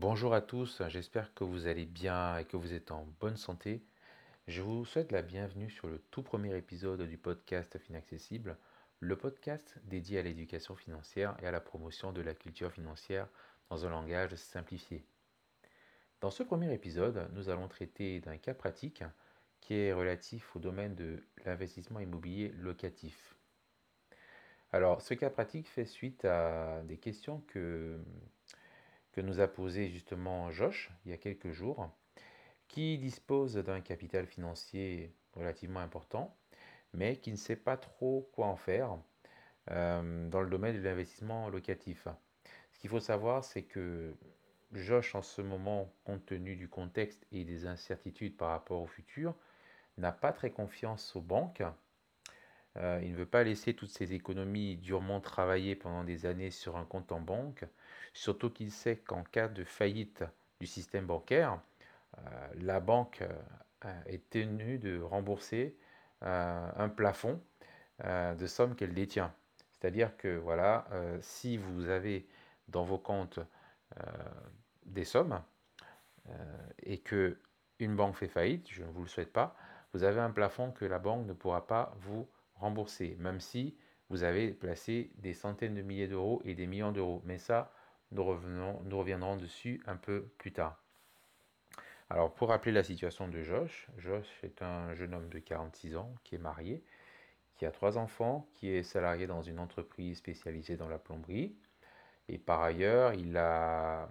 Bonjour à tous, j'espère que vous allez bien et que vous êtes en bonne santé. Je vous souhaite la bienvenue sur le tout premier épisode du podcast Finaccessible, le podcast dédié à l'éducation financière et à la promotion de la culture financière dans un langage simplifié. Dans ce premier épisode, nous allons traiter d'un cas pratique qui est relatif au domaine de l'investissement immobilier locatif. Alors, ce cas pratique fait suite à des questions que que nous a posé justement Josh il y a quelques jours, qui dispose d'un capital financier relativement important, mais qui ne sait pas trop quoi en faire euh, dans le domaine de l'investissement locatif. Ce qu'il faut savoir, c'est que Josh, en ce moment, compte tenu du contexte et des incertitudes par rapport au futur, n'a pas très confiance aux banques. Euh, il ne veut pas laisser toutes ses économies durement travailler pendant des années sur un compte en banque, surtout qu'il sait qu'en cas de faillite du système bancaire, euh, la banque euh, est tenue de rembourser un plafond de somme qu'elle détient. C'est-à-dire que voilà, si vous avez dans vos comptes des sommes et que une banque fait faillite, je ne vous le souhaite pas, vous avez un plafond que la banque ne pourra pas vous remboursé, même si vous avez placé des centaines de milliers d'euros et des millions d'euros. Mais ça, nous, reviendrons dessus un peu plus tard. Alors, pour rappeler la situation de Josh, Josh est un jeune homme de 46 ans qui est marié, qui a trois enfants, qui est salarié dans une entreprise spécialisée dans la plomberie. Et par ailleurs, il a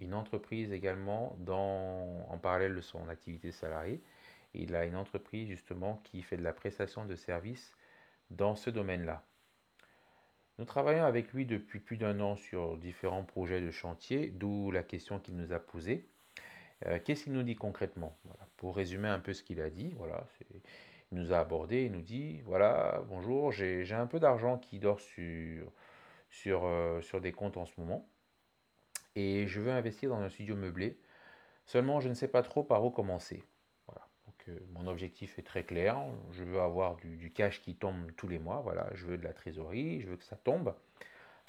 une entreprise également en parallèle de son activité salariée il a une entreprise justement qui fait de la prestation de services dans ce domaine-là. Nous travaillons avec lui depuis plus d'un an sur différents projets de chantier, d'où la question qu'il nous a posée. Euh, qu'est-ce qu'il nous dit concrètement? Pour résumer un peu ce qu'il a dit, voilà, il nous a abordé, il nous dit, voilà, bonjour, j'ai un peu d'argent qui dort sur, sur, euh, sur des comptes en ce moment, et je veux investir dans un studio meublé, seulement je ne sais pas trop par où commencer. Euh, mon objectif est très clair. Je veux avoir du, cash qui tombe tous les mois. Voilà, je veux de la trésorerie, je veux que ça tombe.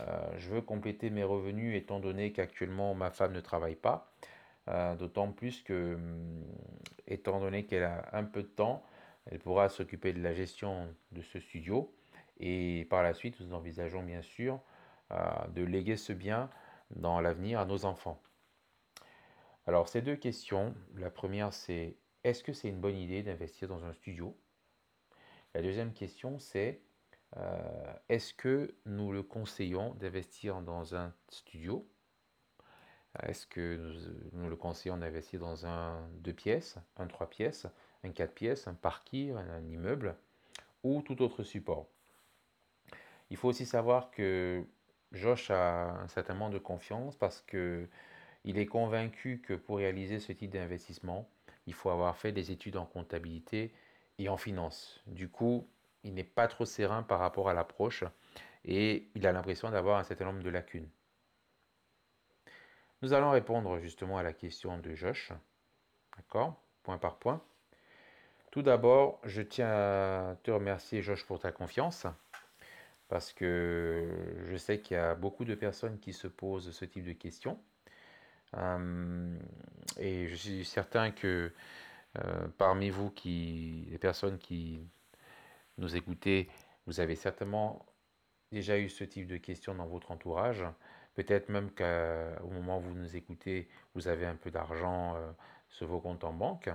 Euh, je veux compléter mes revenus étant donné qu'actuellement ma femme ne travaille pas. Euh, d'autant plus que, hum, étant donné qu'elle a un peu de temps, elle pourra s'occuper de la gestion de ce studio. Et par la suite, nous envisageons bien sûr de léguer ce bien dans l'avenir à nos enfants. Alors, ces deux questions, la première c'est est-ce que c'est une bonne idée d'investir dans un studio? La deuxième question, c'est euh, est-ce que nous le conseillons d'investir dans un studio? Est-ce que nous, le conseillons d'investir dans un deux pièces, un trois pièces, un quatre pièces, un parking, un, immeuble ou tout autre support? Il faut aussi savoir que Josh a un certain nombre de confiance parce que il est convaincu que pour réaliser ce type d'investissement, il faut avoir fait des études en comptabilité et en finance. Du coup, il n'est pas trop serein par rapport à l'approche et il a l'impression d'avoir un certain nombre de lacunes. Nous allons répondre justement à la question de Josh. D'accord Point par point. Tout d'abord, je tiens à te remercier Josh pour ta confiance parce que je sais qu'il y a beaucoup de personnes qui se posent ce type de questions. Euh, et je suis certain que euh, parmi vous, qui, les personnes qui nous écoutez, vous avez certainement déjà eu ce type de questions dans votre entourage. Peut-être même qu'au moment où vous nous écoutez, vous avez un peu d'argent euh, sur vos comptes en banque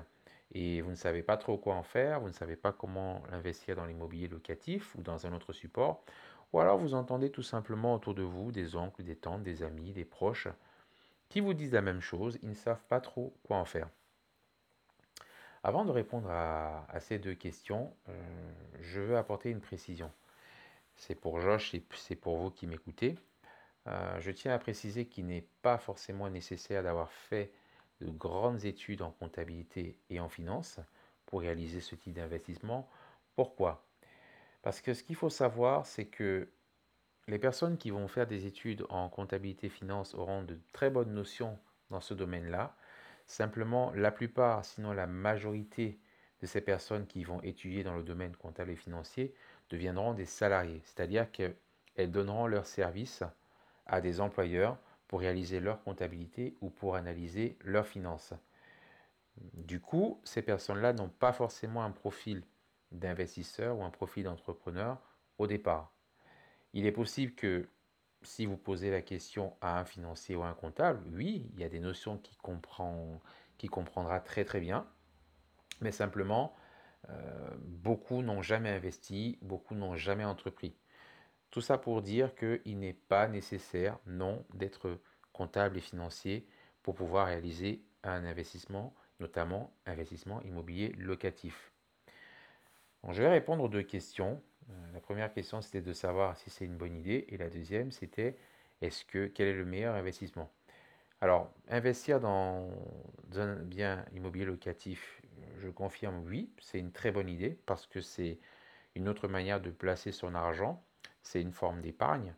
et vous ne savez pas trop quoi en faire, vous ne savez pas comment l'investir dans l'immobilier locatif ou dans un autre support, ou alors vous entendez tout simplement autour de vous des oncles, des tantes, des amis, des proches qui vous disent la même chose, ils ne savent pas trop quoi en faire. Avant de répondre à, ces deux questions, euh, je veux apporter une précision. C'est pour Josh et c'est pour vous qui m'écoutez. Euh, je tiens à préciser qu'il n'est pas forcément nécessaire d'avoir fait de grandes études en comptabilité et en finance pour réaliser ce type d'investissement. Pourquoi? Parce que ce qu'il faut savoir, c'est que les personnes qui vont faire des études en comptabilité finance auront de très bonnes notions dans ce domaine-là. Simplement, la plupart, sinon la majorité de ces personnes qui vont étudier dans le domaine comptable et financier deviendront des salariés, c'est-à-dire qu'elles donneront leurs services à des employeurs pour réaliser leur comptabilité ou pour analyser leurs finances. Du coup, ces personnes-là n'ont pas forcément un profil d'investisseur ou un profil d'entrepreneur au départ. Il est possible que si vous posez la question à un financier ou à un comptable, oui, il y a des notions qui, comprend, qui comprendra très très bien, mais simplement, euh, beaucoup n'ont jamais investi, beaucoup n'ont jamais entrepris. Tout ça pour dire qu'il n'est pas nécessaire, non, d'être comptable et financier pour pouvoir réaliser un investissement, notamment investissement immobilier locatif. Je vais répondre aux deux questions. Euh, la première question, c'était de savoir si c'est une bonne idée, et la deuxième, c'était est-ce que quel est le meilleur investissement? Alors, investir dans un bien immobilier locatif, je confirme oui, c'est une très bonne idée parce que c'est une autre manière de placer son argent c'est une forme d'épargne.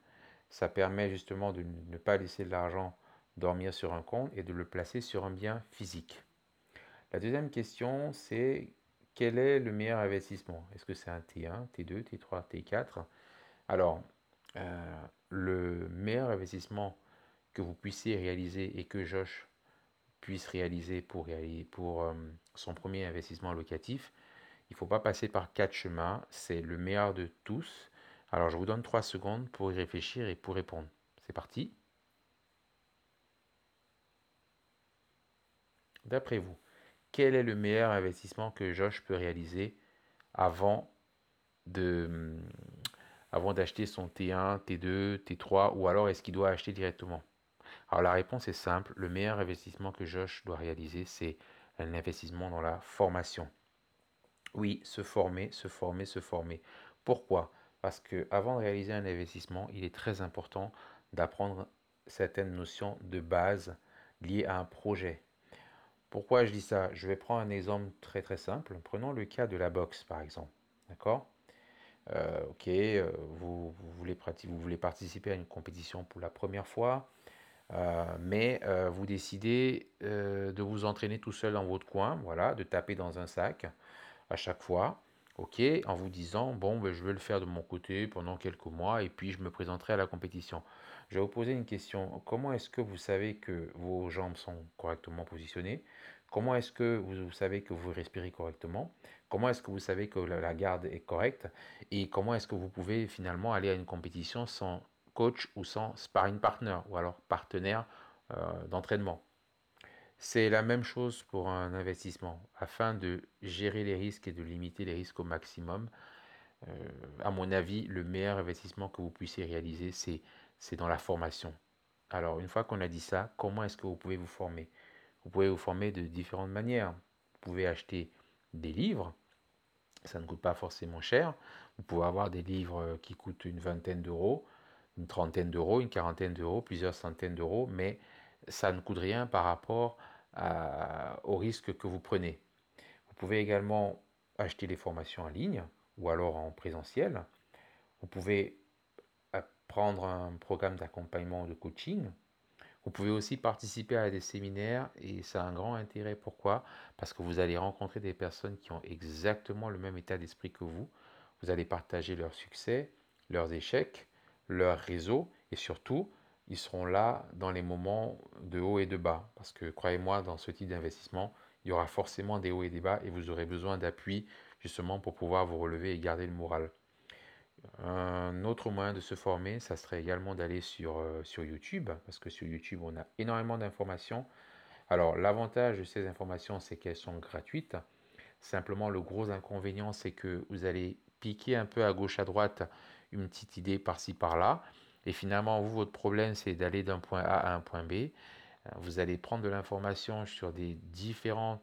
Ça permet justement de ne pas laisser de l'argent dormir sur un compte et de le placer sur un bien physique. La deuxième question, c'est quel est le meilleur investissement? Est-ce que c'est un T1, T2, T3, T4 Alors, euh, le meilleur investissement que vous puissiez réaliser et que Josh puisse réaliser pour, euh, son premier investissement locatif, il ne faut pas passer par quatre chemins. C'est le meilleur de tous. Alors, je vous donne trois secondes pour y réfléchir et pour répondre. C'est parti. D'après vous, quel est le meilleur investissement que Josh peut réaliser avant avant d'acheter son T1, T2, T3 ou alors est-ce qu'il doit acheter directement? Alors la réponse est simple, le meilleur investissement que Josh doit réaliser, c'est un investissement dans la formation. Oui, se former, se former, se former. Pourquoi? Parce que avant de réaliser un investissement, il est très important d'apprendre certaines notions de base liées à un projet. Pourquoi je dis ça? Je vais prendre un exemple très très simple. Prenons le cas de la boxe par exemple. D'accord? Euh, Ok, euh, vous, voulez participer à une compétition pour la première fois, euh, mais vous décidez de vous entraîner tout seul dans votre coin, voilà, de taper dans un sac à chaque fois. OK, en vous disant, bon, ben, je vais le faire de mon côté pendant quelques mois et puis je me présenterai à la compétition. Je vais vous poser une question. Comment est-ce que vous savez que vos jambes sont correctement positionnées? Comment est-ce que vous, savez que vous respirez correctement? Comment est-ce que vous savez que la, garde est correcte? Et comment est-ce que vous pouvez finalement aller à une compétition sans coach ou sans sparring partner ou alors partenaire euh, d'entraînement? C'est la même chose pour un investissement. Afin de gérer les risques et de limiter les risques au maximum, euh, à mon avis, le meilleur investissement que vous puissiez réaliser, c'est dans la formation. Alors, une fois qu'on a dit ça, comment est-ce que vous pouvez vous former? Vous pouvez vous former de différentes manières. Vous pouvez acheter des livres, ça ne coûte pas forcément cher. Vous pouvez avoir des livres qui coûtent une vingtaine d'euros, une trentaine d'euros, une quarantaine d'euros, plusieurs centaines d'euros, mais ça ne coûte rien par rapport au risque que vous prenez. Vous pouvez également acheter des formations en ligne ou alors en présentiel. Vous pouvez prendre un programme d'accompagnement de coaching. Vous pouvez aussi participer à des séminaires et ça a un grand intérêt. Pourquoi? Parce que vous allez rencontrer des personnes qui ont exactement le même état d'esprit que vous. Vous allez partager leurs succès, leurs échecs, leur réseau et surtout ils seront là dans les moments de haut et de bas. Parce que croyez-moi, dans ce type d'investissement, il y aura forcément des hauts et des bas et vous aurez besoin d'appui justement pour pouvoir vous relever et garder le moral. Un autre moyen de se former, ça serait également d'aller sur, euh, sur YouTube, parce que sur YouTube, on a énormément d'informations. Alors, l'avantage de ces informations, c'est qu'elles sont gratuites. Simplement, le gros inconvénient, c'est que vous allez piquer un peu à gauche, à droite, une petite idée par-ci, par-là. Et finalement, vous, votre problème, c'est d'aller d'un point A à un point B. Vous allez prendre de l'information sur des, différents,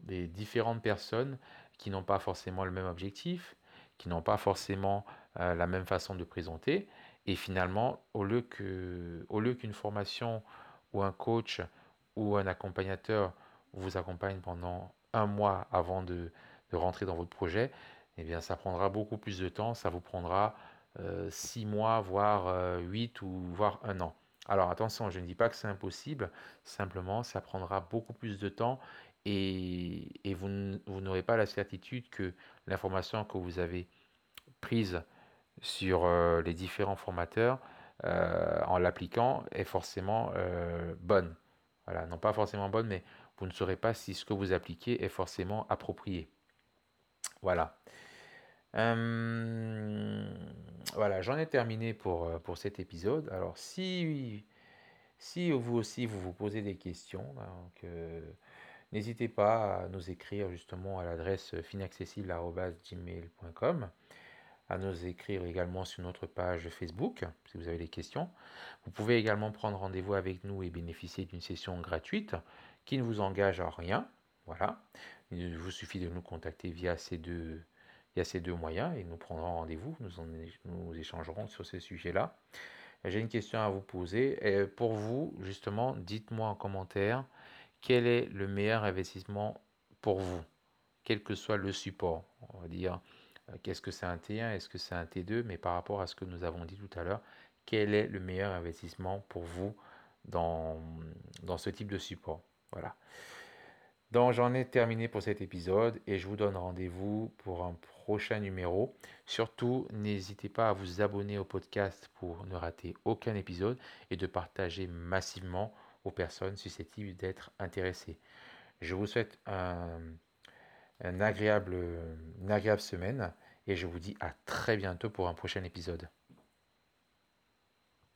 des différentes personnes qui n'ont pas forcément le même objectif, qui n'ont pas forcément euh, la même façon de présenter. Et finalement, au lieu, que, au lieu qu'une formation ou un coach ou un accompagnateur vous accompagne pendant un mois avant de, rentrer dans votre projet, eh bien, ça prendra beaucoup plus de temps. Ça vous prendra 6 euh, mois, voire 8 euh, ou voire un an. Alors attention, je ne dis pas que c'est impossible, simplement ça prendra beaucoup plus de temps et, vous, n'aurez pas la certitude que l'information que vous avez prise sur euh, les différents formateurs en l'appliquant est forcément bonne. Voilà, non pas forcément bonne, mais vous ne saurez pas si ce que vous appliquez est forcément approprié. Voilà. voilà, j'en ai terminé pour, pour cet épisode. Alors si, si vous aussi vous vous posez des questions, donc, n'hésitez pas à nous écrire justement à l'adresse finaccessible.gmail.com à nous écrire également sur notre page Facebook si vous avez des questions. Vous pouvez également prendre rendez-vous avec nous et bénéficier d'une session gratuite qui ne vous engage à rien. Voilà. Il vous suffit de nous contacter via ces deux, via ces deux moyens et nous prendrons rendez-vous. Nous, nous échangerons sur ces sujets-là. J'ai une question à vous poser. pour vous, justement, dites-moi en commentaire quel est le meilleur investissement pour vous, quel que soit le support? On va dire euh, qu'est-ce que c'est un T1, est-ce que c'est un T2, mais par rapport à ce que nous avons dit tout à l'heure, quel est le meilleur investissement pour vous dans, dans ce type de support? Voilà. Donc j'en ai terminé pour cet épisode et je vous donne rendez-vous pour un prochain numéro. Surtout, n'hésitez pas à vous abonner au podcast pour ne rater aucun épisode et de partager massivement aux personnes susceptibles d'être intéressées. Je vous souhaite une agréable semaine et je vous dis à très bientôt pour un prochain épisode.